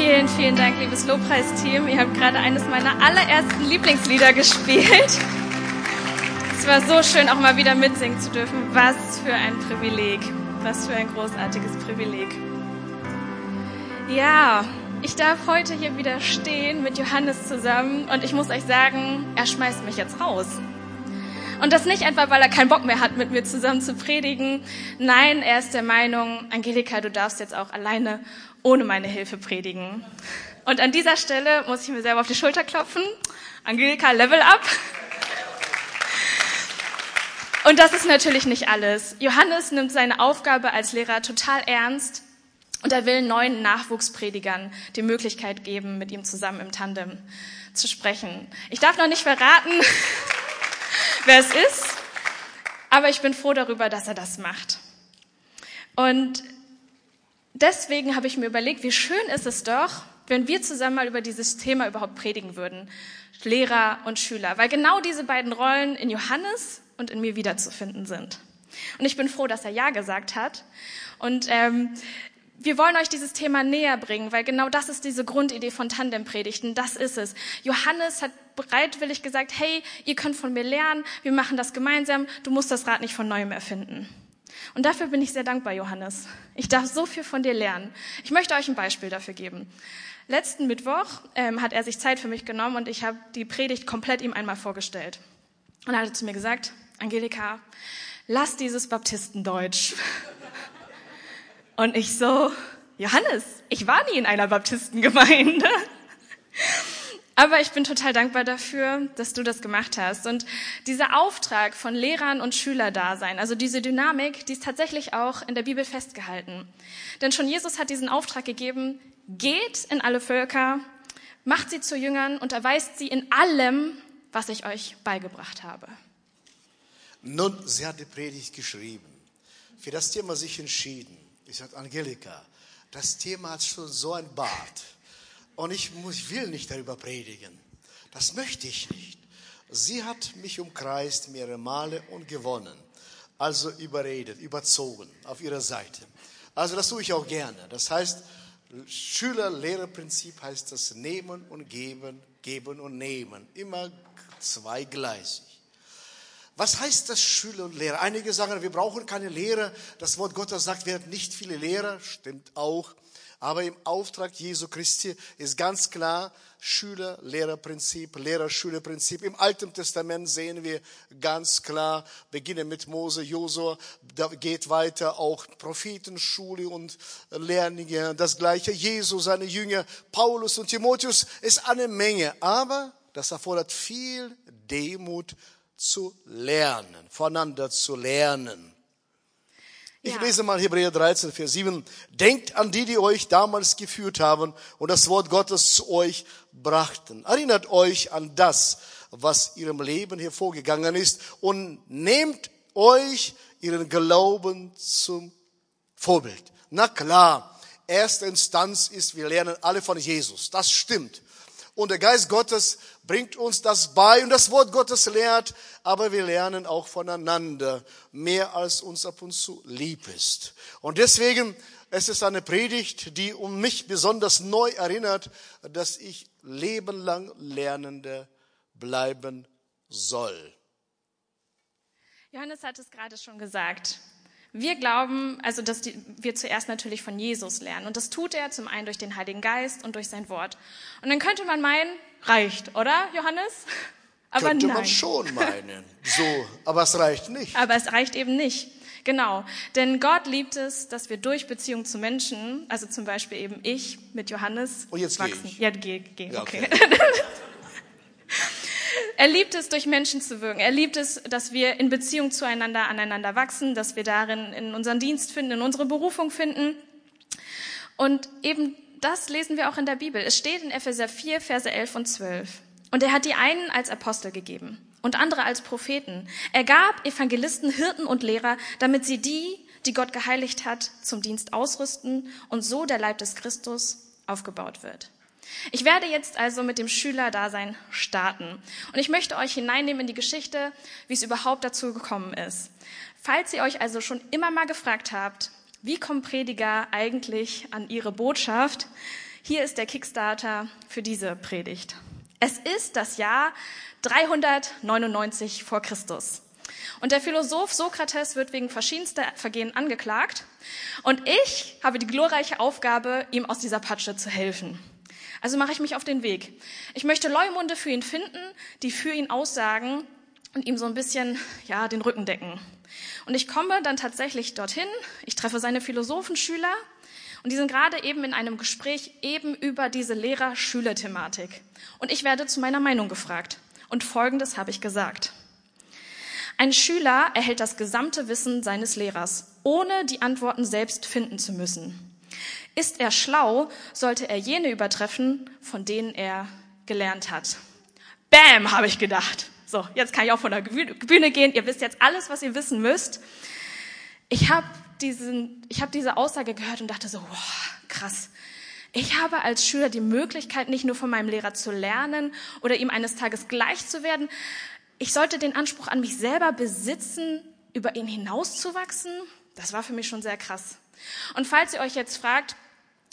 Vielen, vielen Dank, liebes Lobpreisteam. Ihr habt gerade eines meiner allerersten Lieblingslieder gespielt. Es war so schön, auch mal wieder mitsingen zu dürfen. Was für ein Privileg. Was für ein großartiges Privileg. Ja, ich darf heute hier wieder stehen mit Johannes zusammen und ich muss euch sagen, er schmeißt mich jetzt raus. Und das nicht einfach, weil er keinen Bock mehr hat, mit mir zusammen zu predigen. Nein, er ist der Meinung, Angelika, du darfst jetzt auch alleine ohne meine Hilfe predigen. Und an dieser Stelle muss ich mir selber auf die Schulter klopfen. Angelika, Level up. Und das ist natürlich nicht alles. Johannes nimmt seine Aufgabe als Lehrer total ernst und er will neuen Nachwuchspredigern die Möglichkeit geben, mit ihm zusammen im Tandem zu sprechen. Ich darf noch nicht verraten, wer es ist, aber ich bin froh darüber, dass er das macht. Und deswegen habe ich mir überlegt, wie schön ist es doch, wenn wir zusammen mal über dieses Thema überhaupt predigen würden. Lehrer und Schüler. Weil genau diese beiden Rollen in Johannes und in mir wiederzufinden sind. Und ich bin froh, dass er Ja gesagt hat. Und ähm, wir wollen euch dieses Thema näher bringen, weil genau das ist diese Grundidee von Tandempredigten. Das ist es. Johannes hat bereitwillig gesagt, hey, ihr könnt von mir lernen, wir machen das gemeinsam, du musst das Rad nicht von neuem erfinden. Und dafür bin ich sehr dankbar, Johannes. Ich darf so viel von dir lernen. Ich möchte euch ein Beispiel dafür geben. Letzten Mittwoch ähm, hat er sich Zeit für mich genommen und ich habe die Predigt komplett ihm einmal vorgestellt. Und er hat zu mir gesagt, Angelika, lass dieses Baptistendeutsch. Und ich so, Johannes, ich war nie in einer Baptistengemeinde. Aber ich bin total dankbar dafür, dass du das gemacht hast. Und dieser Auftrag von Lehrern und Schülerdasein, also diese Dynamik, die ist tatsächlich auch in der Bibel festgehalten. Denn schon Jesus hat diesen Auftrag gegeben, geht in alle Völker, macht sie zu Jüngern und erweist sie in allem, was ich euch beigebracht habe. Nun, sie hat die Predigt geschrieben. Für das Thema sich entschieden. Ich sagte, Angelika, das Thema hat schon so ein Bart. Und ich, muss, ich will nicht darüber predigen. Das möchte ich nicht. Sie hat mich umkreist mehrere Male und gewonnen. Also überredet, überzogen auf ihrer Seite. Also das tue ich auch gerne. Das heißt, Schüler-Lehrer-Prinzip heißt das Nehmen und Geben, Geben und Nehmen. Immer zweigleisig. Was heißt das Schüler und Lehrer? Einige sagen, wir brauchen keine Lehrer. Das Wort Gottes sagt, wir haben nicht viele Lehrer. Stimmt auch. Aber im Auftrag Jesu Christi ist ganz klar Schüler-Lehrer-Prinzip, Lehrer-Schüler-Prinzip. Im Alten Testament sehen wir ganz klar, beginnen mit Mose, Josua, da geht weiter auch Prophetenschule und Lehrlinge. Das gleiche Jesu, seine Jünger, Paulus und Timotheus ist eine Menge. Aber das erfordert viel Demut zu lernen, voneinander zu lernen. Ich ja. lese mal Hebräer 13, Vers 7. Denkt an die, die euch damals geführt haben und das Wort Gottes zu euch brachten. Erinnert euch an das, was ihrem Leben hervorgegangen ist und nehmt euch ihren Glauben zum Vorbild. Na klar, erste Instanz ist, wir lernen alle von Jesus. Das stimmt. Und der Geist Gottes bringt uns das bei und das Wort Gottes lehrt, aber wir lernen auch voneinander mehr als uns ab und zu lieb ist. Und deswegen, es ist eine Predigt, die um mich besonders neu erinnert, dass ich lebenlang Lernende bleiben soll. Johannes hat es gerade schon gesagt. Wir glauben, also dass die, wir zuerst natürlich von Jesus lernen. Und das tut er zum einen durch den Heiligen Geist und durch sein Wort. Und dann könnte man meinen, reicht, oder, Johannes? Aber könnte nein. man schon meinen. So, aber es reicht nicht. Aber es reicht eben nicht. Genau. Denn Gott liebt es, dass wir durch Beziehung zu Menschen, also zum Beispiel eben ich mit Johannes, und jetzt wachsen. Geh ich. Ja, geh, geh, ja, okay. Er liebt es, durch Menschen zu wirken. Er liebt es, dass wir in Beziehung zueinander aneinander wachsen, dass wir darin in unseren Dienst finden, in unsere Berufung finden. Und eben das lesen wir auch in der Bibel. Es steht in Epheser 4, Verse 11 und 12. Und er hat die einen als Apostel gegeben und andere als Propheten. Er gab Evangelisten, Hirten und Lehrer, damit sie die, die Gott geheiligt hat, zum Dienst ausrüsten und so der Leib des Christus aufgebaut wird. Ich werde jetzt also mit dem Schülerdasein starten. Und ich möchte euch hineinnehmen in die Geschichte, wie es überhaupt dazu gekommen ist. Falls ihr euch also schon immer mal gefragt habt, wie kommen Prediger eigentlich an ihre Botschaft? Hier ist der Kickstarter für diese Predigt. Es ist das Jahr 399 vor Christus. Und der Philosoph Sokrates wird wegen verschiedenster Vergehen angeklagt. Und ich habe die glorreiche Aufgabe, ihm aus dieser Patsche zu helfen. Also mache ich mich auf den Weg. Ich möchte Leumunde für ihn finden, die für ihn aussagen und ihm so ein bisschen, ja, den Rücken decken. Und ich komme dann tatsächlich dorthin. Ich treffe seine Philosophenschüler und die sind gerade eben in einem Gespräch eben über diese Lehrer-Schüler-Thematik. Und ich werde zu meiner Meinung gefragt. Und Folgendes habe ich gesagt. Ein Schüler erhält das gesamte Wissen seines Lehrers, ohne die Antworten selbst finden zu müssen. Ist er schlau, sollte er jene übertreffen, von denen er gelernt hat. Bam, habe ich gedacht. So, jetzt kann ich auch von der Bühne gehen. Ihr wisst jetzt alles, was ihr wissen müsst. Ich habe diesen, diese Aussage gehört und dachte so, wow, krass. Ich habe als Schüler die Möglichkeit, nicht nur von meinem Lehrer zu lernen oder ihm eines Tages gleich zu werden, ich sollte den Anspruch an mich selber besitzen, über ihn hinauszuwachsen. Das war für mich schon sehr krass. Und falls ihr euch jetzt fragt,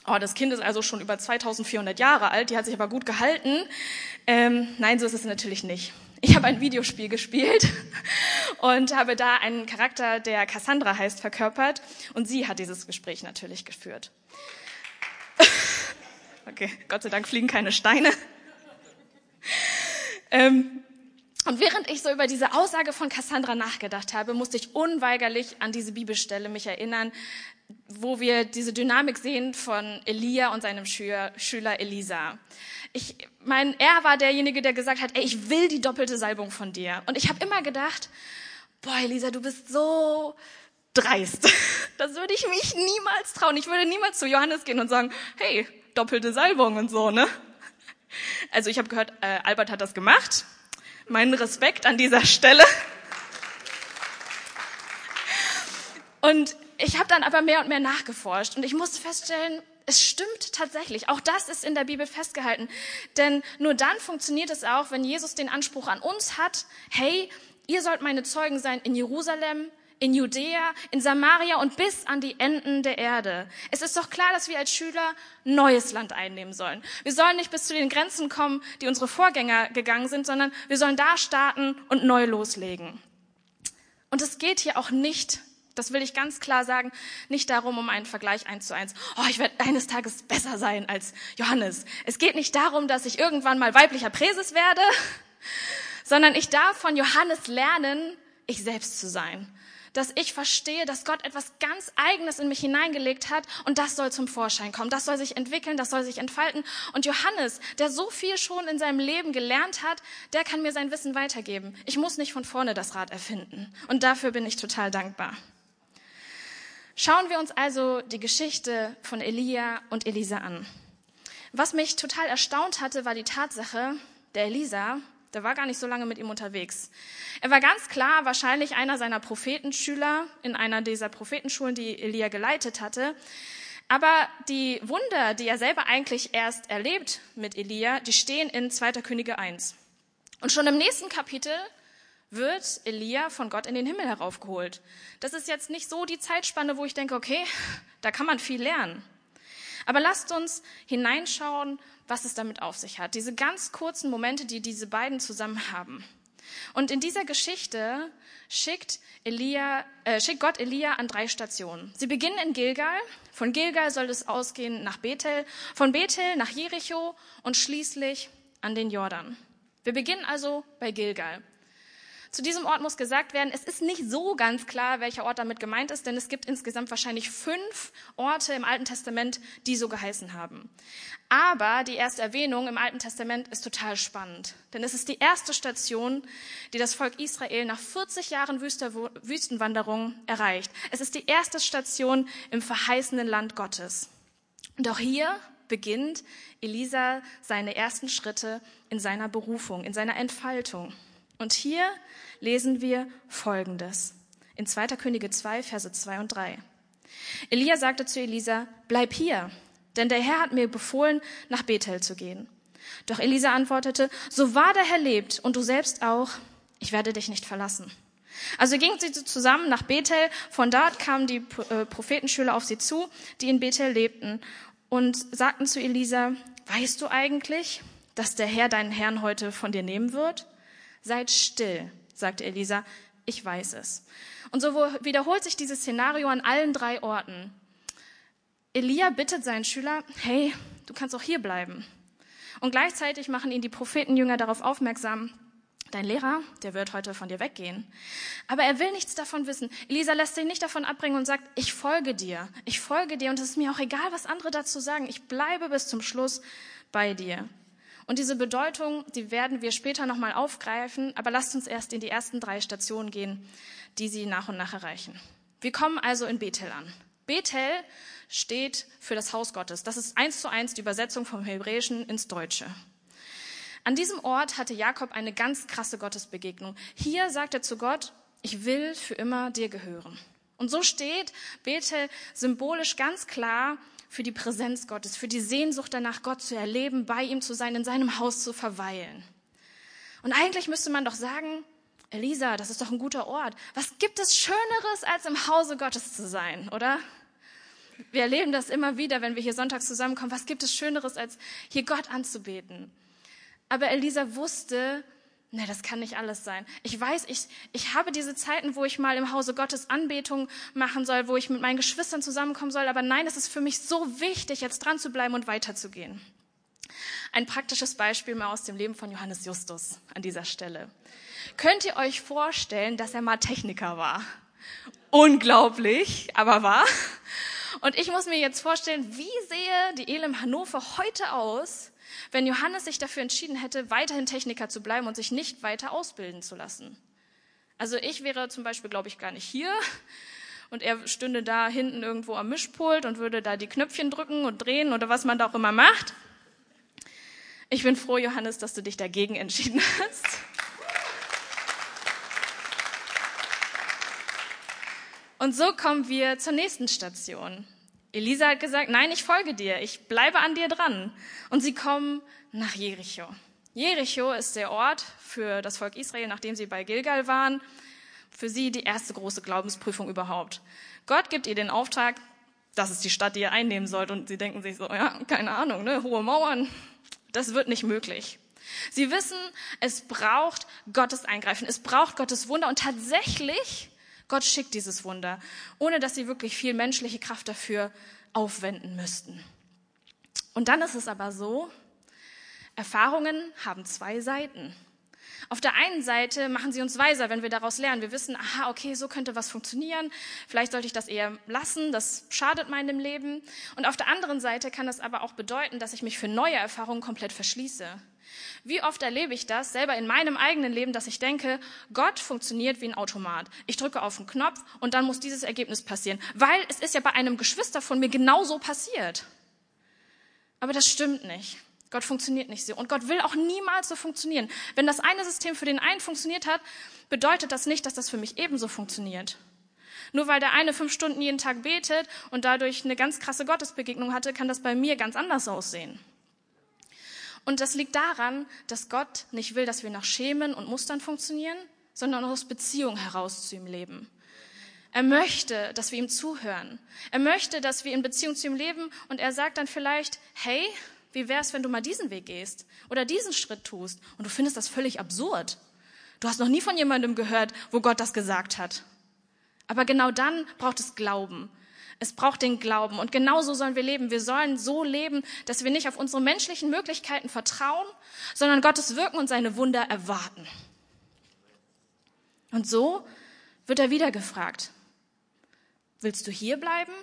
oh, das Kind ist also schon über 2400 Jahre alt, die hat sich aber gut gehalten. Ähm, nein, so ist es natürlich nicht. Ich habe ein Videospiel gespielt und habe da einen Charakter, der Cassandra heißt, verkörpert. Und sie hat dieses Gespräch natürlich geführt. okay, Gott sei Dank fliegen keine Steine. Ähm, und während ich so über diese Aussage von Cassandra nachgedacht habe, musste ich unweigerlich an diese Bibelstelle mich erinnern, wo wir diese Dynamik sehen von Elia und seinem Schüler, Schüler Elisa. Ich mein, er war derjenige, der gesagt hat, ey, ich will die doppelte Salbung von dir. Und ich habe immer gedacht, boah, Elisa, du bist so dreist. Das würde ich mich niemals trauen. Ich würde niemals zu Johannes gehen und sagen, hey, doppelte Salbung und so, ne? Also ich habe gehört, äh, Albert hat das gemacht meinen Respekt an dieser Stelle. Und ich habe dann aber mehr und mehr nachgeforscht und ich musste feststellen, es stimmt tatsächlich. Auch das ist in der Bibel festgehalten. Denn nur dann funktioniert es auch, wenn Jesus den Anspruch an uns hat, hey, ihr sollt meine Zeugen sein in Jerusalem, in Judäa, in Samaria und bis an die Enden der Erde. Es ist doch klar, dass wir als Schüler neues Land einnehmen sollen. Wir sollen nicht bis zu den Grenzen kommen, die unsere Vorgänger gegangen sind, sondern wir sollen da starten und neu loslegen. Und es geht hier auch nicht, das will ich ganz klar sagen, nicht darum, um einen Vergleich eins zu eins. Oh, ich werde eines Tages besser sein als Johannes. Es geht nicht darum, dass ich irgendwann mal weiblicher Präses werde, sondern ich darf von Johannes lernen, ich selbst zu sein dass ich verstehe, dass Gott etwas ganz Eigenes in mich hineingelegt hat und das soll zum Vorschein kommen. Das soll sich entwickeln, das soll sich entfalten. Und Johannes, der so viel schon in seinem Leben gelernt hat, der kann mir sein Wissen weitergeben. Ich muss nicht von vorne das Rad erfinden. Und dafür bin ich total dankbar. Schauen wir uns also die Geschichte von Elia und Elisa an. Was mich total erstaunt hatte, war die Tatsache, der Elisa, der war gar nicht so lange mit ihm unterwegs. Er war ganz klar wahrscheinlich einer seiner Prophetenschüler in einer dieser Prophetenschulen, die Elia geleitet hatte. Aber die Wunder, die er selber eigentlich erst erlebt mit Elia, die stehen in 2. Könige 1. Und schon im nächsten Kapitel wird Elia von Gott in den Himmel heraufgeholt. Das ist jetzt nicht so die Zeitspanne, wo ich denke, okay, da kann man viel lernen. Aber lasst uns hineinschauen, was es damit auf sich hat. Diese ganz kurzen Momente, die diese beiden zusammen haben. Und in dieser Geschichte schickt, Elia, äh, schickt Gott Elia an drei Stationen. Sie beginnen in Gilgal. Von Gilgal soll es ausgehen nach Bethel, von Bethel nach Jericho und schließlich an den Jordan. Wir beginnen also bei Gilgal. Zu diesem Ort muss gesagt werden, es ist nicht so ganz klar, welcher Ort damit gemeint ist, denn es gibt insgesamt wahrscheinlich fünf Orte im Alten Testament, die so geheißen haben. Aber die erste Erwähnung im Alten Testament ist total spannend, denn es ist die erste Station, die das Volk Israel nach 40 Jahren Wüstenwanderung erreicht. Es ist die erste Station im verheißenen Land Gottes. Auch hier beginnt Elisa seine ersten Schritte in seiner Berufung, in seiner Entfaltung. Und hier lesen wir Folgendes. In 2. Könige 2, Verse 2 und 3. Elia sagte zu Elisa, bleib hier, denn der Herr hat mir befohlen, nach Bethel zu gehen. Doch Elisa antwortete, so wahr der Herr lebt und du selbst auch, ich werde dich nicht verlassen. Also gingen sie zusammen nach Bethel. Von dort kamen die äh, Prophetenschüler auf sie zu, die in Bethel lebten. und sagten zu Elisa, weißt du eigentlich, dass der Herr deinen Herrn heute von dir nehmen wird? Seid still, sagte Elisa, ich weiß es. Und so wiederholt sich dieses Szenario an allen drei Orten. Elia bittet seinen Schüler, hey, du kannst auch hier bleiben. Und gleichzeitig machen ihn die Prophetenjünger darauf aufmerksam, dein Lehrer, der wird heute von dir weggehen. Aber er will nichts davon wissen. Elisa lässt sich nicht davon abbringen und sagt, ich folge dir, ich folge dir und es ist mir auch egal, was andere dazu sagen. Ich bleibe bis zum Schluss bei dir. Und diese Bedeutung, die werden wir später nochmal aufgreifen, aber lasst uns erst in die ersten drei Stationen gehen, die sie nach und nach erreichen. Wir kommen also in Bethel an. Bethel steht für das Haus Gottes. Das ist eins zu eins die Übersetzung vom Hebräischen ins Deutsche. An diesem Ort hatte Jakob eine ganz krasse Gottesbegegnung. Hier sagt er zu Gott, ich will für immer dir gehören. Und so steht Bethel symbolisch ganz klar für die Präsenz Gottes, für die Sehnsucht danach, Gott zu erleben, bei ihm zu sein, in seinem Haus zu verweilen. Und eigentlich müsste man doch sagen, Elisa, das ist doch ein guter Ort. Was gibt es Schöneres, als im Hause Gottes zu sein, oder? Wir erleben das immer wieder, wenn wir hier sonntags zusammenkommen. Was gibt es Schöneres, als hier Gott anzubeten? Aber Elisa wusste, ne, das kann nicht alles sein. Ich weiß, ich, ich habe diese Zeiten, wo ich mal im Hause Gottes Anbetung machen soll, wo ich mit meinen Geschwistern zusammenkommen soll. Aber nein, es ist für mich so wichtig, jetzt dran zu bleiben und weiterzugehen. Ein praktisches Beispiel mal aus dem Leben von Johannes Justus an dieser Stelle. Könnt ihr euch vorstellen, dass er mal Techniker war? Unglaublich, aber wahr. Und ich muss mir jetzt vorstellen, wie sehe die Elim Hannover heute aus, wenn Johannes sich dafür entschieden hätte, weiterhin Techniker zu bleiben und sich nicht weiter ausbilden zu lassen. Also ich wäre zum Beispiel, glaube ich, gar nicht hier und er stünde da hinten irgendwo am Mischpult und würde da die Knöpfchen drücken und drehen oder was man da auch immer macht. Ich bin froh, Johannes, dass du dich dagegen entschieden hast. Und so kommen wir zur nächsten Station. Elisa hat gesagt, nein, ich folge dir, ich bleibe an dir dran. Und sie kommen nach Jericho. Jericho ist der Ort für das Volk Israel, nachdem sie bei Gilgal waren, für sie die erste große Glaubensprüfung überhaupt. Gott gibt ihr den Auftrag, das ist die Stadt, die ihr einnehmen sollt. Und sie denken sich so, ja, keine Ahnung, ne, hohe Mauern, das wird nicht möglich. Sie wissen, es braucht Gottes Eingreifen, es braucht Gottes Wunder und tatsächlich Gott schickt dieses Wunder, ohne dass sie wirklich viel menschliche Kraft dafür aufwenden müssten. Und dann ist es aber so, Erfahrungen haben zwei Seiten. Auf der einen Seite machen sie uns weiser, wenn wir daraus lernen. Wir wissen, aha, okay, so könnte was funktionieren. Vielleicht sollte ich das eher lassen. Das schadet meinem Leben. Und auf der anderen Seite kann das aber auch bedeuten, dass ich mich für neue Erfahrungen komplett verschließe. Wie oft erlebe ich das selber in meinem eigenen Leben, dass ich denke, Gott funktioniert wie ein Automat. Ich drücke auf den Knopf und dann muss dieses Ergebnis passieren, weil es ist ja bei einem Geschwister von mir genauso passiert. Aber das stimmt nicht. Gott funktioniert nicht so. Und Gott will auch niemals so funktionieren. Wenn das eine System für den einen funktioniert hat, bedeutet das nicht, dass das für mich ebenso funktioniert. Nur weil der eine fünf Stunden jeden Tag betet und dadurch eine ganz krasse Gottesbegegnung hatte, kann das bei mir ganz anders aussehen. Und das liegt daran, dass Gott nicht will, dass wir nach Schemen und Mustern funktionieren, sondern aus Beziehung heraus zu ihm leben. Er möchte, dass wir ihm zuhören. Er möchte, dass wir in Beziehung zu ihm leben und er sagt dann vielleicht, hey, wie wär's, wenn du mal diesen Weg gehst oder diesen Schritt tust und du findest das völlig absurd. Du hast noch nie von jemandem gehört, wo Gott das gesagt hat. Aber genau dann braucht es Glauben. Es braucht den Glauben. Und genauso sollen wir leben. Wir sollen so leben, dass wir nicht auf unsere menschlichen Möglichkeiten vertrauen, sondern Gottes Wirken und seine Wunder erwarten. Und so wird er wieder gefragt, willst du hier bleiben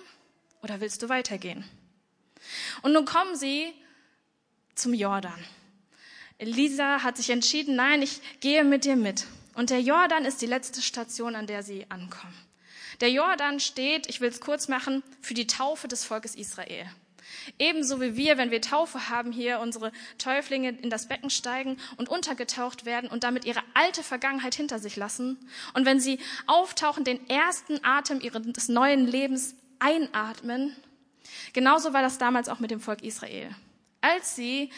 oder willst du weitergehen? Und nun kommen sie zum Jordan. Elisa hat sich entschieden, nein, ich gehe mit dir mit. Und der Jordan ist die letzte Station, an der sie ankommen. Der Jordan steht, ich will es kurz machen, für die Taufe des Volkes Israel. Ebenso wie wir, wenn wir Taufe haben, hier unsere Täuflinge in das Becken steigen und untergetaucht werden und damit ihre alte Vergangenheit hinter sich lassen. Und wenn sie auftauchen, den ersten Atem ihres neuen Lebens einatmen. Genauso war das damals auch mit dem Volk Israel. Als sie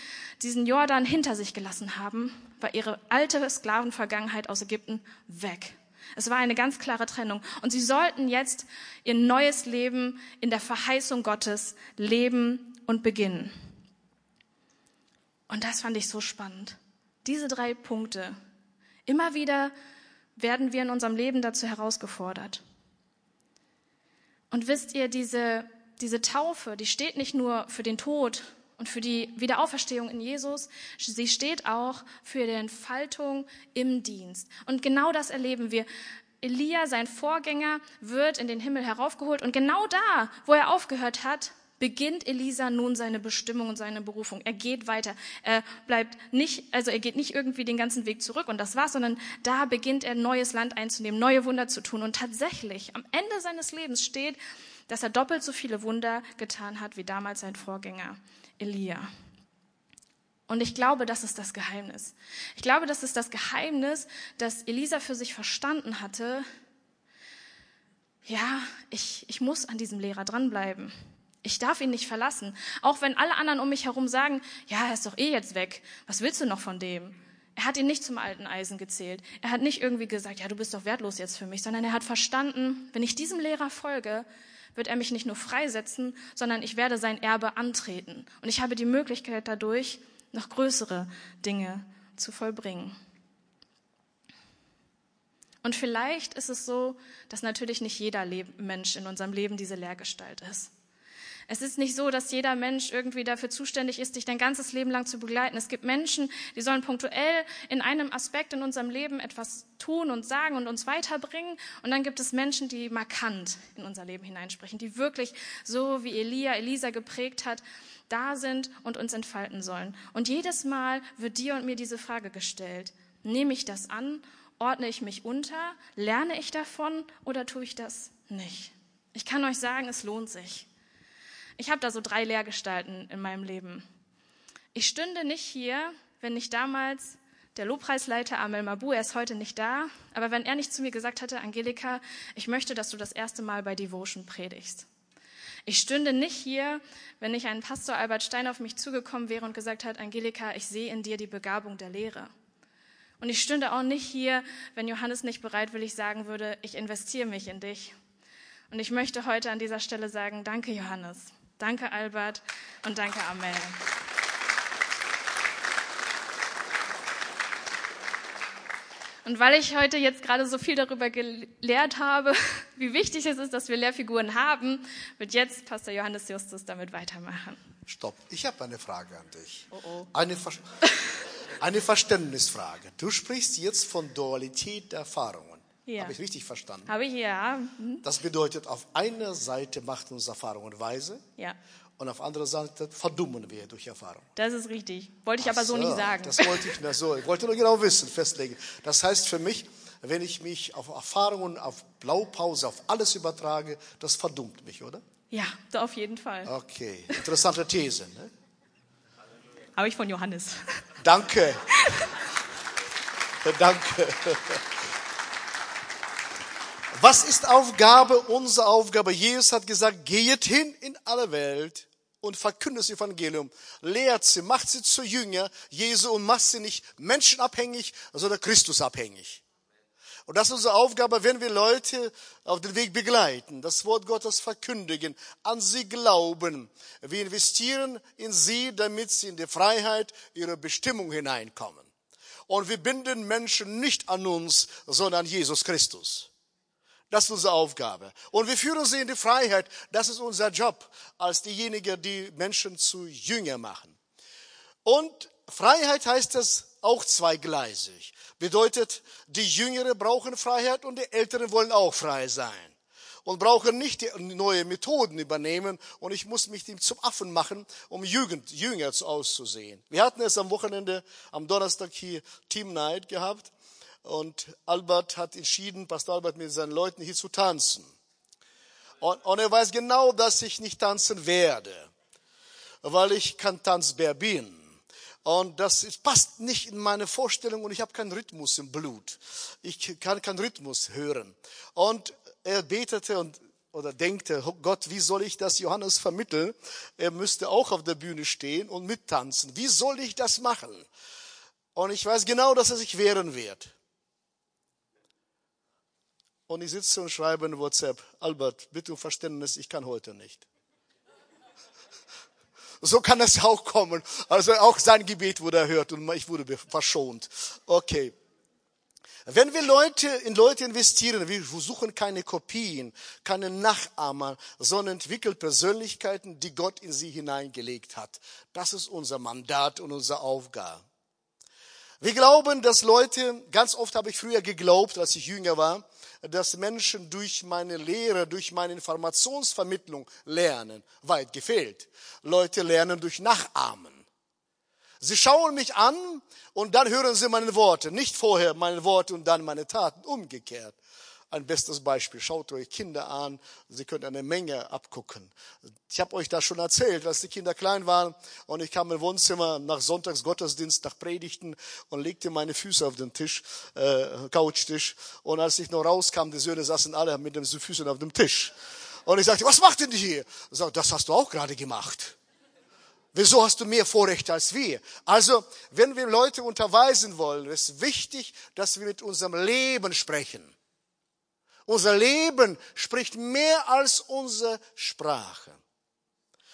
diesen Jordan hinter sich gelassen haben, war ihre alte Sklavenvergangenheit aus Ägypten weg. Es war eine ganz klare Trennung. Und sie sollten jetzt ihr neues Leben in der Verheißung Gottes leben und beginnen. Und das fand ich so spannend. Diese drei Punkte. Immer wieder werden wir in unserem Leben dazu herausgefordert. Und wisst ihr, diese, diese Taufe, die steht nicht nur für den Tod und für die Wiederauferstehung in Jesus, sie steht auch für die Entfaltung im Dienst. Und genau das erleben wir. Elia, sein Vorgänger, wird in den Himmel heraufgeholt und genau da, wo er aufgehört hat, beginnt Elisa nun seine Bestimmung und seine Berufung. Er geht weiter. Er bleibt nicht, also er geht nicht irgendwie den ganzen Weg zurück und das war's, sondern da beginnt er neues Land einzunehmen, neue Wunder zu tun. Und tatsächlich, am Ende seines Lebens steht, dass er doppelt so viele Wunder getan hat wie damals sein Vorgänger Elia. Und ich glaube, das ist das Geheimnis. Ich glaube, das ist das Geheimnis, dass Elisa für sich verstanden hatte, ja, ich, ich muss an diesem Lehrer dranbleiben. Ich darf ihn nicht verlassen. Auch wenn alle anderen um mich herum sagen, ja, er ist doch eh jetzt weg. Was willst du noch von dem? Er hat ihn nicht zum alten Eisen gezählt. Er hat nicht irgendwie gesagt, ja, du bist doch wertlos jetzt für mich, sondern er hat verstanden, wenn ich diesem Lehrer folge, wird er mich nicht nur freisetzen, sondern ich werde sein Erbe antreten. Und ich habe die Möglichkeit dadurch, noch größere Dinge zu vollbringen. Und vielleicht ist es so, dass natürlich nicht jeder Mensch in unserem Leben diese Lehrgestalt ist. Es ist nicht so, dass jeder Mensch irgendwie dafür zuständig ist, dich dein ganzes Leben lang zu begleiten. Es gibt Menschen, die sollen punktuell in einem Aspekt in unserem Leben etwas tun und sagen und uns weiterbringen. Und dann gibt es Menschen, die markant in unser Leben hineinsprechen, die wirklich so wie Elia, Elisa geprägt hat, da sind und uns entfalten sollen. Und jedes Mal wird dir und mir diese Frage gestellt. Nehme ich das an? Ordne ich mich unter? Lerne ich davon oder tue ich das nicht? Ich kann euch sagen, es lohnt sich. Ich habe da so drei Lehrgestalten in meinem Leben. Ich stünde nicht hier, wenn nicht damals der Lobpreisleiter Amel Mabu, er ist heute nicht da, aber wenn er nicht zu mir gesagt hätte, Angelika, ich möchte, dass du das erste Mal bei Devotion predigst. Ich stünde nicht hier, wenn nicht ein Pastor Albert Stein auf mich zugekommen wäre und gesagt hat, Angelika, ich sehe in dir die Begabung der Lehre. Und ich stünde auch nicht hier, wenn Johannes nicht bereitwillig sagen würde, ich investiere mich in dich. Und ich möchte heute an dieser Stelle sagen, danke Johannes. Danke, Albert, und danke, Amel. Und weil ich heute jetzt gerade so viel darüber gelehrt habe, wie wichtig es ist, dass wir Lehrfiguren haben, wird jetzt Pastor Johannes Justus damit weitermachen. Stopp, ich habe eine Frage an dich. Oh oh. Eine, Ver eine Verständnisfrage. Du sprichst jetzt von Dualität der Erfahrungen. Ja. Habe ich richtig verstanden? Habe ich ja. Hm. Das bedeutet, auf einer Seite macht uns Erfahrungen weise Ja, und auf anderer Seite verdummen wir durch Erfahrung. das ist richtig. Wollte ich aber so nicht sagen. Das wollte ich nur so. Ich wollte nur genau wissen, festlegen. Das heißt für mich, wenn ich mich auf Erfahrungen, auf Blaupause, auf alles übertrage, das verdummt mich, oder? Ja, auf jeden Fall. Okay, interessante These. Ne? Habe ich von Johannes. Danke. Danke. Was ist Aufgabe? Unsere Aufgabe. Jesus hat gesagt, geht hin in alle Welt und verkündet das Evangelium. Lehrt sie, macht sie zu Jünger Jesu und macht sie nicht menschenabhängig, sondern Christusabhängig. Und das ist unsere Aufgabe, wenn wir Leute auf den Weg begleiten, das Wort Gottes verkündigen, an sie glauben. Wir investieren in sie, damit sie in die Freiheit ihrer Bestimmung hineinkommen. Und wir binden Menschen nicht an uns, sondern an Jesus Christus. Das ist unsere Aufgabe. Und wir führen sie in die Freiheit. Das ist unser Job als diejenigen, die Menschen zu Jünger machen. Und Freiheit heißt das auch zweigleisig. Bedeutet, die Jüngere brauchen Freiheit und die Älteren wollen auch frei sein. Und brauchen nicht die neue Methoden übernehmen und ich muss mich dem zum Affen machen, um Jugend, Jünger auszusehen. Wir hatten es am Wochenende, am Donnerstag hier Team Night gehabt und Albert hat entschieden, Pastor Albert mit seinen Leuten hier zu tanzen. Und, und er weiß genau, dass ich nicht tanzen werde, weil ich kein Tanzbär bin. Und das passt nicht in meine Vorstellung und ich habe keinen Rhythmus im Blut. Ich kann keinen Rhythmus hören. Und er betete und oder denkte, oh Gott, wie soll ich das Johannes vermitteln? Er müsste auch auf der Bühne stehen und mittanzen. Wie soll ich das machen? Und ich weiß genau, dass er sich wehren wird. Und ich sitze und schreibe in WhatsApp, Albert, bitte um Verständnis, ich kann heute nicht. So kann es auch kommen. Also auch sein Gebet wurde erhört und ich wurde verschont. Okay. Wenn wir Leute in Leute investieren, wir suchen keine Kopien, keine Nachahmer, sondern entwickeln Persönlichkeiten, die Gott in sie hineingelegt hat. Das ist unser Mandat und unsere Aufgabe. Wir glauben, dass Leute, ganz oft habe ich früher geglaubt, als ich jünger war, dass Menschen durch meine Lehre, durch meine Informationsvermittlung lernen. Weit gefehlt. Leute lernen durch Nachahmen. Sie schauen mich an und dann hören sie meine Worte. Nicht vorher meine Worte und dann meine Taten. Umgekehrt. Ein bestes Beispiel. Schaut euch Kinder an. Sie können eine Menge abgucken. Ich habe euch das schon erzählt, als die Kinder klein waren und ich kam im Wohnzimmer nach Sonntagsgottesdienst, nach Predigten und legte meine Füße auf den Tisch, äh, Couchtisch. Und als ich noch rauskam, die Söhne saßen alle mit den Füßen auf dem Tisch. Und ich sagte, was macht denn die hier? Ich sagte, das hast du auch gerade gemacht. Wieso hast du mehr Vorrechte als wir? Also, wenn wir Leute unterweisen wollen, ist wichtig, dass wir mit unserem Leben sprechen. Unser Leben spricht mehr als unsere Sprache.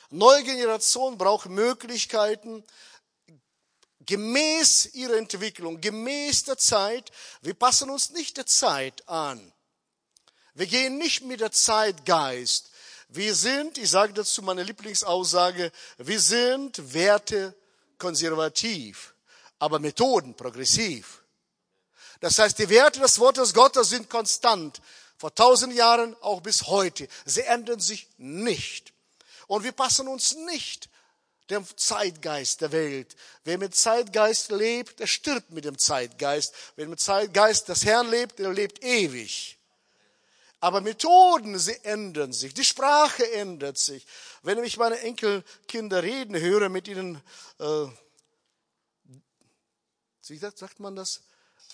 Neue Generation braucht Möglichkeiten, gemäß ihrer Entwicklung, gemäß der Zeit. Wir passen uns nicht der Zeit an. Wir gehen nicht mit der Zeitgeist. Wir sind, ich sage dazu meine Lieblingsaussage, wir sind Werte konservativ, aber Methoden progressiv. Das heißt, die Werte des Wortes Gottes sind konstant. Vor tausend Jahren, auch bis heute. Sie ändern sich nicht. Und wir passen uns nicht dem Zeitgeist der Welt. Wer mit Zeitgeist lebt, der stirbt mit dem Zeitgeist. Wer mit Zeitgeist des Herrn lebt, der lebt ewig. Aber Methoden, sie ändern sich. Die Sprache ändert sich. Wenn ich meine Enkelkinder reden höre, mit ihnen, äh, wie sagt man das?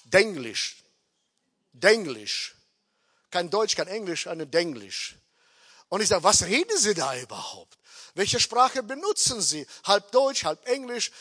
Denglisch. Denglisch. Kein Deutsch, kein Englisch, eine Denglisch. Und ich sage, was reden Sie da überhaupt? Welche Sprache benutzen Sie? Halb Deutsch, halb Englisch.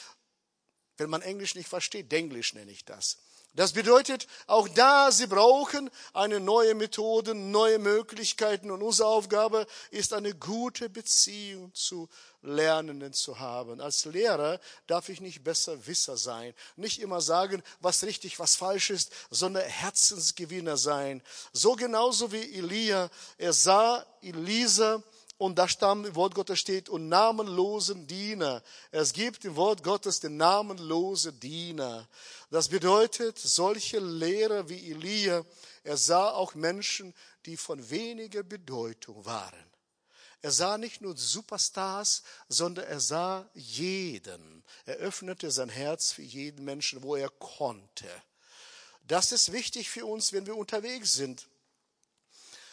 Wenn man Englisch nicht versteht, Denglisch nenne ich das. Das bedeutet, auch da, sie brauchen eine neue Methode, neue Möglichkeiten und unsere Aufgabe ist, eine gute Beziehung zu Lernenden zu haben. Als Lehrer darf ich nicht besser Wisser sein, nicht immer sagen, was richtig, was falsch ist, sondern Herzensgewinner sein. So genauso wie Elia, er sah Elisa, und da stand im Wort Gottes steht, und namenlosen Diener. Es gibt im Wort Gottes den namenlosen Diener. Das bedeutet, solche Lehrer wie Elia, er sah auch Menschen, die von weniger Bedeutung waren. Er sah nicht nur Superstars, sondern er sah jeden. Er öffnete sein Herz für jeden Menschen, wo er konnte. Das ist wichtig für uns, wenn wir unterwegs sind.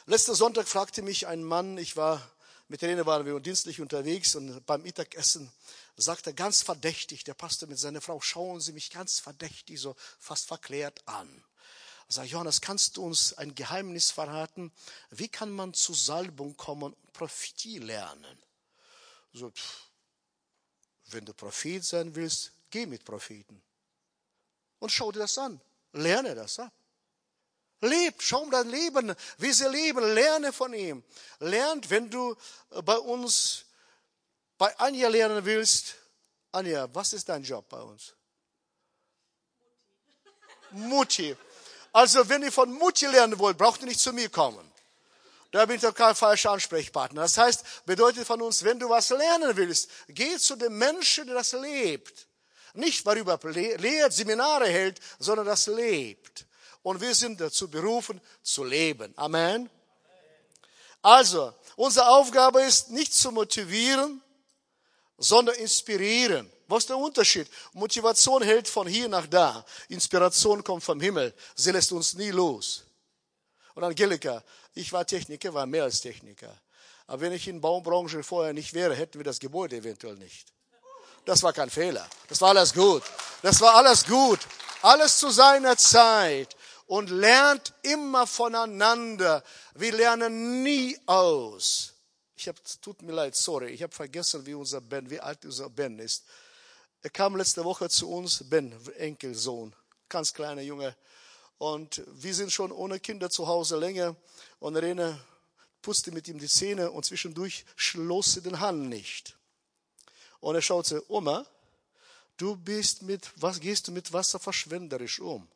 Letzter Sonntag fragte mich ein Mann, ich war mit denen waren wir dienstlich unterwegs und beim Mittagessen sagte ganz verdächtig, der Pastor mit seiner Frau, schauen Sie mich ganz verdächtig, so fast verklärt an. Sagt, Johannes, kannst du uns ein Geheimnis verraten? Wie kann man zu Salbung kommen und Prophetie lernen? So, pff, wenn du Prophet sein willst, geh mit Propheten. Und schau dir das an. Lerne das ab. Leb, schau um dein Leben, wie sie leben, lerne von ihm. Lernt, wenn du äh, bei uns, bei Anja lernen willst. Anja, was ist dein Job bei uns? Mutti. Also, wenn ihr von Mutti lernen wollt, braucht ihr nicht zu mir kommen. Da bin ich doch kein falscher Ansprechpartner. Das heißt, bedeutet von uns, wenn du was lernen willst, geh zu dem Menschen, der das lebt. Nicht, worüber lehrt, Seminare hält, sondern das lebt und wir sind dazu berufen, zu leben. Amen. Also, unsere Aufgabe ist nicht zu motivieren, sondern inspirieren. Was ist der Unterschied? Motivation hält von hier nach da. Inspiration kommt vom Himmel. Sie lässt uns nie los. Und Angelika, ich war Techniker, war mehr als Techniker. Aber wenn ich in Baubranche vorher nicht wäre, hätten wir das Gebäude eventuell nicht. Das war kein Fehler. Das war alles gut. Das war alles gut. Alles zu seiner Zeit und lernt immer voneinander. Wir lernen nie aus. Ich habe, tut mir leid, sorry, ich habe vergessen, wie unser Ben, wie alt unser Ben ist. Er kam letzte Woche zu uns, Ben, Enkelsohn, ganz kleiner Junge. Und wir sind schon ohne Kinder zu Hause länger. Und Rene putzte mit ihm die Zähne und zwischendurch schloss sie den Hand nicht. Und er schaut sie, Oma, du bist mit, was gehst du mit Wasser verschwenderisch um?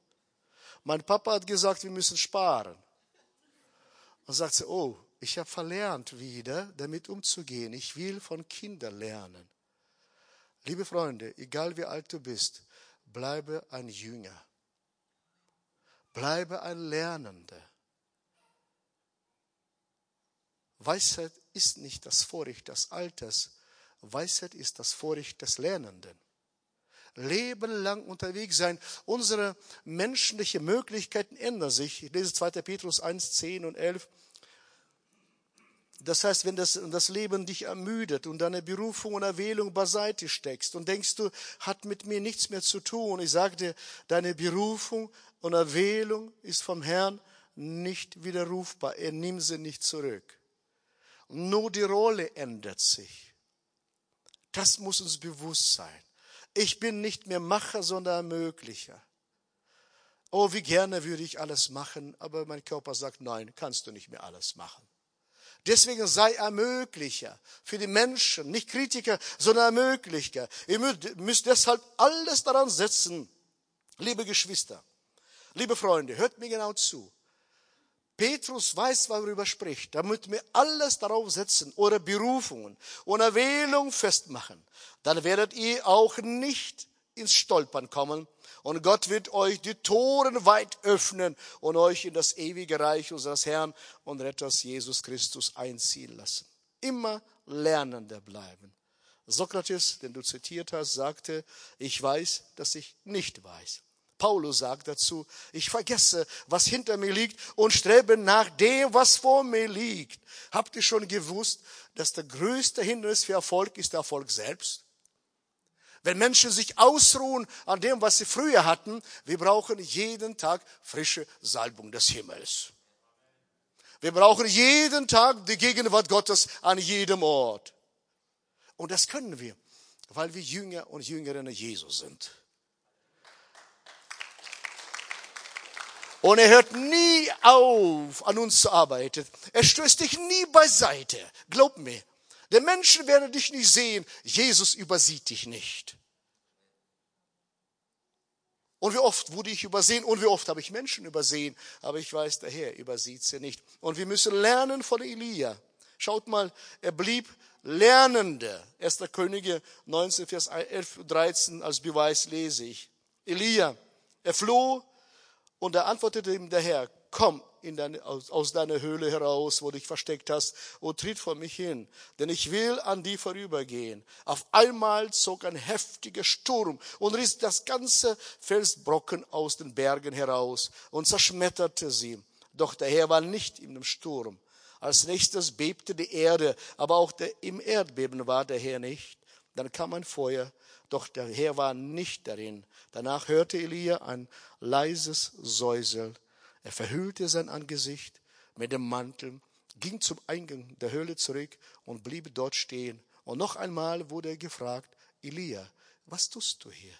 Mein Papa hat gesagt, wir müssen sparen. Und sagt sie, oh, ich habe verlernt wieder, damit umzugehen. Ich will von Kindern lernen. Liebe Freunde, egal wie alt du bist, bleibe ein Jünger. Bleibe ein Lernender. Weisheit ist nicht das Vorrecht des Alters, Weisheit ist das Vorrecht des Lernenden. Leben lang unterwegs sein. Unsere menschlichen Möglichkeiten ändern sich. Ich lese 2. Petrus 1, 10 und 11. Das heißt, wenn das, das Leben dich ermüdet und deine Berufung und Erwählung beiseite steckst und denkst du, hat mit mir nichts mehr zu tun. Ich sage dir, deine Berufung und Erwählung ist vom Herrn nicht widerrufbar. Er nimmt sie nicht zurück. Nur die Rolle ändert sich. Das muss uns bewusst sein. Ich bin nicht mehr Macher, sondern Ermöglicher. Oh, wie gerne würde ich alles machen, aber mein Körper sagt, nein, kannst du nicht mehr alles machen. Deswegen sei Ermöglicher für die Menschen, nicht Kritiker, sondern Ermöglicher. Ihr müsst deshalb alles daran setzen, liebe Geschwister, liebe Freunde, hört mir genau zu. Petrus weiß, worüber er spricht, damit wir alles darauf setzen, eure Berufungen und Erwählung festmachen. Dann werdet ihr auch nicht ins Stolpern kommen und Gott wird euch die Toren weit öffnen und euch in das ewige Reich unseres Herrn und Retters Jesus Christus einziehen lassen. Immer Lernender bleiben. Sokrates, den du zitiert hast, sagte, ich weiß, dass ich nicht weiß. Paulus sagt dazu, ich vergesse, was hinter mir liegt und strebe nach dem, was vor mir liegt. Habt ihr schon gewusst, dass der größte Hindernis für Erfolg ist der Erfolg selbst? Wenn Menschen sich ausruhen an dem, was sie früher hatten, wir brauchen jeden Tag frische Salbung des Himmels. Wir brauchen jeden Tag die Gegenwart Gottes an jedem Ort. Und das können wir, weil wir Jünger und Jüngerinnen Jesus sind. Und er hört nie auf, an uns zu arbeiten. Er stößt dich nie beiseite. Glaub mir. Der Menschen werden dich nicht sehen. Jesus übersieht dich nicht. Und wie oft wurde ich übersehen und wie oft habe ich Menschen übersehen. Aber ich weiß, der Herr übersieht sie nicht. Und wir müssen lernen von Elia. Schaut mal, er blieb Lernender. 1. Könige 19, Vers 11, 13 als Beweis lese ich. Elia, er floh und da antwortete ihm der Herr, komm in deine, aus, aus deiner Höhle heraus, wo du dich versteckt hast, und tritt vor mich hin, denn ich will an die vorübergehen. Auf einmal zog ein heftiger Sturm und riss das ganze Felsbrocken aus den Bergen heraus und zerschmetterte sie. Doch der Herr war nicht in dem Sturm. Als nächstes bebte die Erde, aber auch der, im Erdbeben war der Herr nicht. Dann kam ein Feuer, doch der Herr war nicht darin. Danach hörte Elia ein leises Säuseln er verhüllte sein Angesicht mit dem Mantel, ging zum Eingang der Höhle zurück und blieb dort stehen. Und noch einmal wurde er gefragt, Elia, was tust du hier?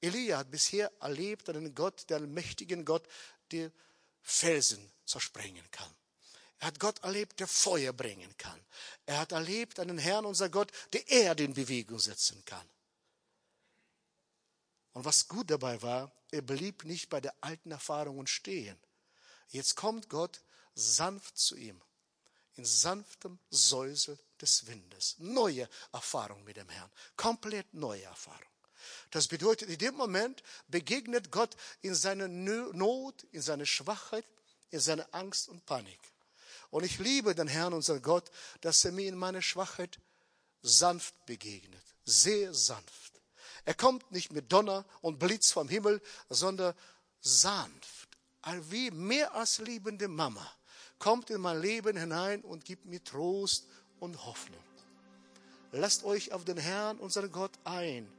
Elia hat bisher erlebt einen Gott, der einen mächtigen Gott, der Felsen zersprengen kann. Er hat Gott erlebt, der Feuer bringen kann. Er hat erlebt einen Herrn, unser Gott, der Erde in Bewegung setzen kann. Und was gut dabei war, er blieb nicht bei der alten Erfahrung stehen. Jetzt kommt Gott sanft zu ihm, in sanftem Säusel des Windes. Neue Erfahrung mit dem Herrn, komplett neue Erfahrung. Das bedeutet, in dem Moment begegnet Gott in seiner Not, in seiner Schwachheit, in seiner Angst und Panik. Und ich liebe den Herrn, unser Gott, dass er mir in meiner Schwachheit sanft begegnet, sehr sanft. Er kommt nicht mit Donner und Blitz vom Himmel, sondern sanft, wie mehr als liebende Mama, kommt in mein Leben hinein und gibt mir Trost und Hoffnung. Lasst euch auf den Herrn, unseren Gott, ein.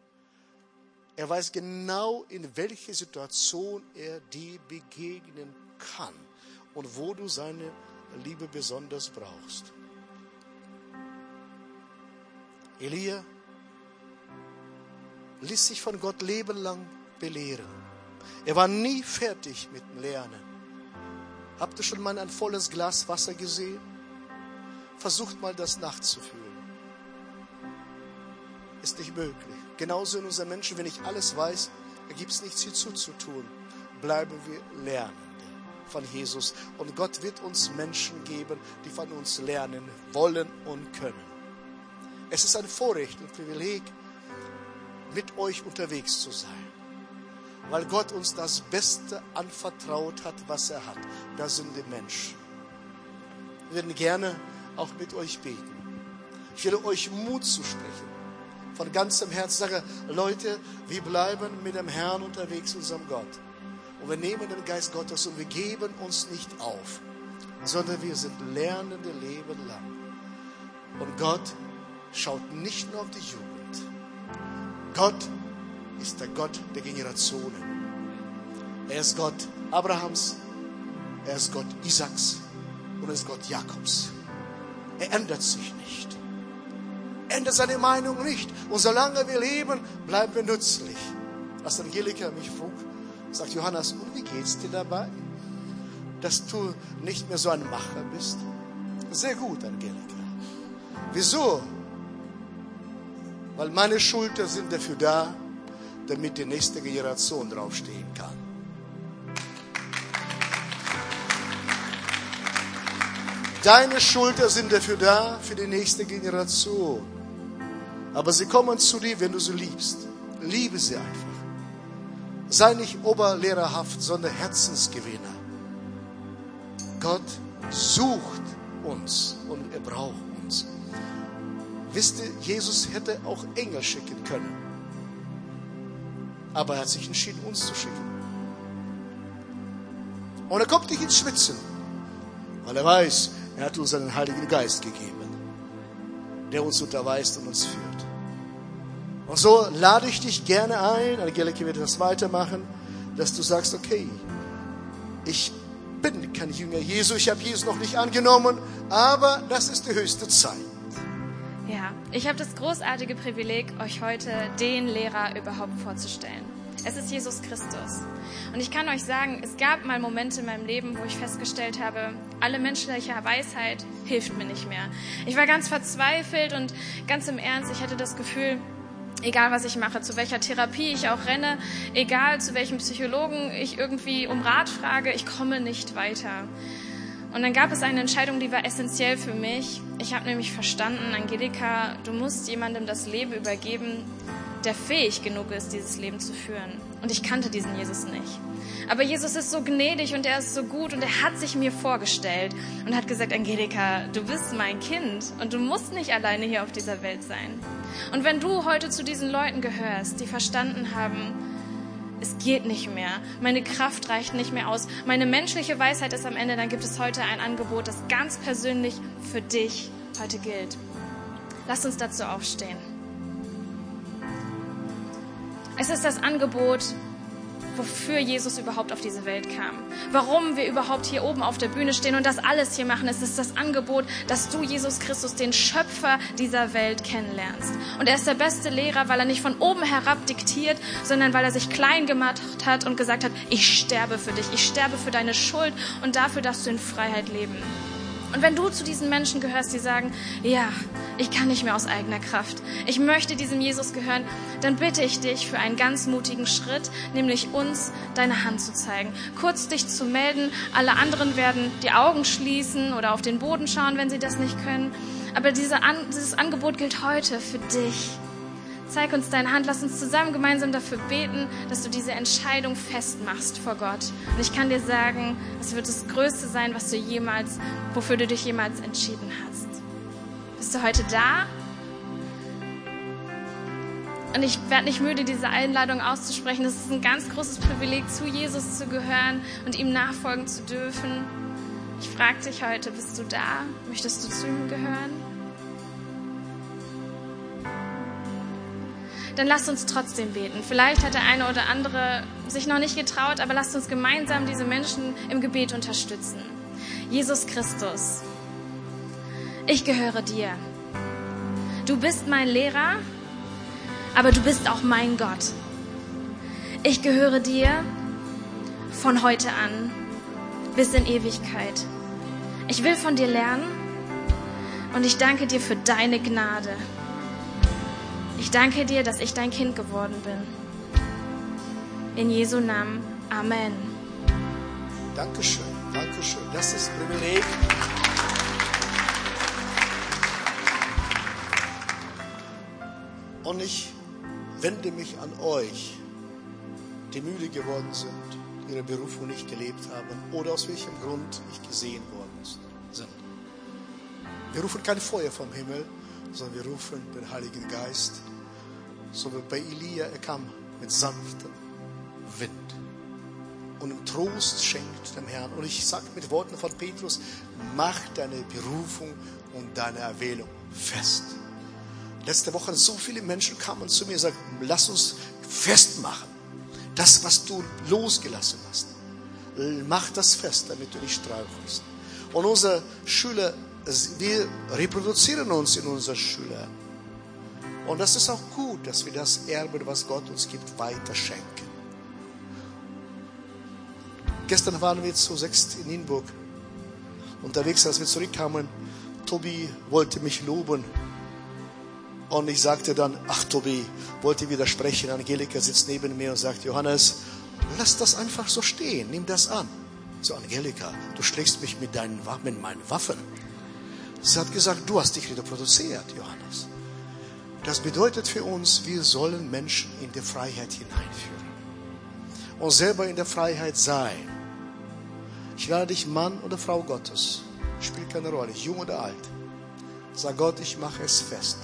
Er weiß genau, in welche Situation er dir begegnen kann und wo du seine Liebe besonders brauchst. Elia ließ sich von Gott lebenlang belehren. Er war nie fertig mit dem Lernen. Habt ihr schon mal ein volles Glas Wasser gesehen? Versucht mal das nachzufühlen. ist nicht möglich. Genauso in unseren Menschen, wenn ich alles weiß, gibt es nichts hinzuzutun. Bleiben wir Lernende von Jesus. Und Gott wird uns Menschen geben, die von uns lernen wollen und können. Es ist ein Vorrecht und Privileg, mit euch unterwegs zu sein. Weil Gott uns das Beste anvertraut hat, was er hat. Das sind die Menschen. Wir würden gerne auch mit euch beten. Ich will euch Mut zusprechen. Von ganzem Herzen sage, Leute, wir bleiben mit dem Herrn unterwegs, unserem Gott. Und wir nehmen den Geist Gottes und wir geben uns nicht auf, sondern wir sind Lernende Leben lang. Und Gott schaut nicht nur auf die Jugend. Gott ist der Gott der Generationen. Er ist Gott Abrahams, er ist Gott Isaaks und er ist Gott Jakobs. Er ändert sich nicht. Er ändert seine Meinung nicht. Und solange wir leben, bleiben wir nützlich. Als Angelika mich frug, sagt Johannes, und wie geht's dir dabei? Dass du nicht mehr so ein Macher bist? Sehr gut, Angelika. Wieso? Weil meine Schulter sind dafür da, damit die nächste Generation draufstehen kann. Deine Schulter sind dafür da, für die nächste Generation. Aber sie kommen zu dir, wenn du sie liebst. Liebe sie einfach. Sei nicht oberlehrerhaft, sondern Herzensgewinner. Gott sucht uns und er braucht uns. Wisst ihr, Jesus hätte auch Engel schicken können. Aber er hat sich entschieden, uns zu schicken. Und er kommt nicht ins Schwitzen, weil er weiß, er hat uns einen Heiligen Geist gegeben, der uns unterweist und uns führt. Und so lade ich dich gerne ein, Angelika wird das weitermachen, dass du sagst, okay, ich bin kein Jünger Jesu, ich habe Jesus noch nicht angenommen, aber das ist die höchste Zeit. Ja, ich habe das großartige Privileg, euch heute den Lehrer überhaupt vorzustellen. Es ist Jesus Christus. Und ich kann euch sagen, es gab mal Momente in meinem Leben, wo ich festgestellt habe, alle menschliche Weisheit hilft mir nicht mehr. Ich war ganz verzweifelt und ganz im Ernst, ich hatte das Gefühl, egal was ich mache, zu welcher Therapie ich auch renne, egal zu welchem Psychologen ich irgendwie um Rat frage, ich komme nicht weiter. Und dann gab es eine Entscheidung, die war essentiell für mich. Ich habe nämlich verstanden, Angelika, du musst jemandem das Leben übergeben, der fähig genug ist, dieses Leben zu führen. Und ich kannte diesen Jesus nicht. Aber Jesus ist so gnädig und er ist so gut und er hat sich mir vorgestellt und hat gesagt, Angelika, du bist mein Kind und du musst nicht alleine hier auf dieser Welt sein. Und wenn du heute zu diesen Leuten gehörst, die verstanden haben, es geht nicht mehr, meine Kraft reicht nicht mehr aus, meine menschliche Weisheit ist am Ende, dann gibt es heute ein Angebot, das ganz persönlich für dich heute gilt. Lass uns dazu aufstehen. Es ist das Angebot, wofür Jesus überhaupt auf diese Welt kam. Warum wir überhaupt hier oben auf der Bühne stehen und das alles hier machen. Es ist das Angebot, dass du Jesus Christus, den Schöpfer dieser Welt, kennenlernst. Und er ist der beste Lehrer, weil er nicht von oben herab diktiert, sondern weil er sich klein gemacht hat und gesagt hat, ich sterbe für dich, ich sterbe für deine Schuld und dafür darfst du in Freiheit leben. Und wenn du zu diesen Menschen gehörst, die sagen, ja, ich kann nicht mehr aus eigener Kraft, ich möchte diesem Jesus gehören, dann bitte ich dich für einen ganz mutigen Schritt, nämlich uns deine Hand zu zeigen, kurz dich zu melden. Alle anderen werden die Augen schließen oder auf den Boden schauen, wenn sie das nicht können. Aber diese dieses Angebot gilt heute für dich. Zeig uns deine Hand, lass uns zusammen gemeinsam dafür beten, dass du diese Entscheidung festmachst vor Gott. Und ich kann dir sagen, es wird das Größte sein, was du jemals, wofür du dich jemals entschieden hast. Bist du heute da? Und ich werde nicht müde, diese Einladung auszusprechen. Es ist ein ganz großes Privileg, zu Jesus zu gehören und ihm nachfolgen zu dürfen. Ich frage dich heute, bist du da? Möchtest du zu ihm gehören? Dann lasst uns trotzdem beten. Vielleicht hat der eine oder andere sich noch nicht getraut, aber lasst uns gemeinsam diese Menschen im Gebet unterstützen. Jesus Christus, ich gehöre dir. Du bist mein Lehrer, aber du bist auch mein Gott. Ich gehöre dir von heute an bis in Ewigkeit. Ich will von dir lernen und ich danke dir für deine Gnade. Ich danke dir, dass ich dein Kind geworden bin. In Jesu Namen. Amen. Dankeschön, Dankeschön. Das ist ein Privileg. Und ich wende mich an euch, die müde geworden sind, ihre Berufung nicht gelebt haben oder aus welchem Grund nicht gesehen worden sind. Wir rufen kein Feuer vom Himmel, sondern wir rufen den Heiligen Geist, so wie bei Elia er kam mit sanftem Wind und Trost schenkt dem Herrn. Und ich sage mit Worten von Petrus, mach deine Berufung und deine Erwählung fest. Letzte Woche so viele Menschen kamen zu mir und sagten, lass uns festmachen. Das, was du losgelassen hast. Mach das fest, damit du nicht strauchelst. Und unsere Schüler, wir reproduzieren uns in unseren Schülern. Und das ist auch gut, dass wir das Erbe, was Gott uns gibt, weiter schenken. Gestern waren wir zu sechst in Nienburg unterwegs, als wir zurückkamen. Tobi wollte mich loben. Und ich sagte dann, ach Tobi, wollte widersprechen. Angelika sitzt neben mir und sagt, Johannes, lass das einfach so stehen, nimm das an. So, Angelika, du schlägst mich mit, deinen, mit meinen Waffen. Sie hat gesagt, du hast dich reproduziert, Johannes. Das bedeutet für uns, wir sollen Menschen in die Freiheit hineinführen. Und selber in der Freiheit sein. Ich lade dich Mann oder Frau Gottes. Spielt keine Rolle, jung oder alt. Sag Gott, ich mache es fest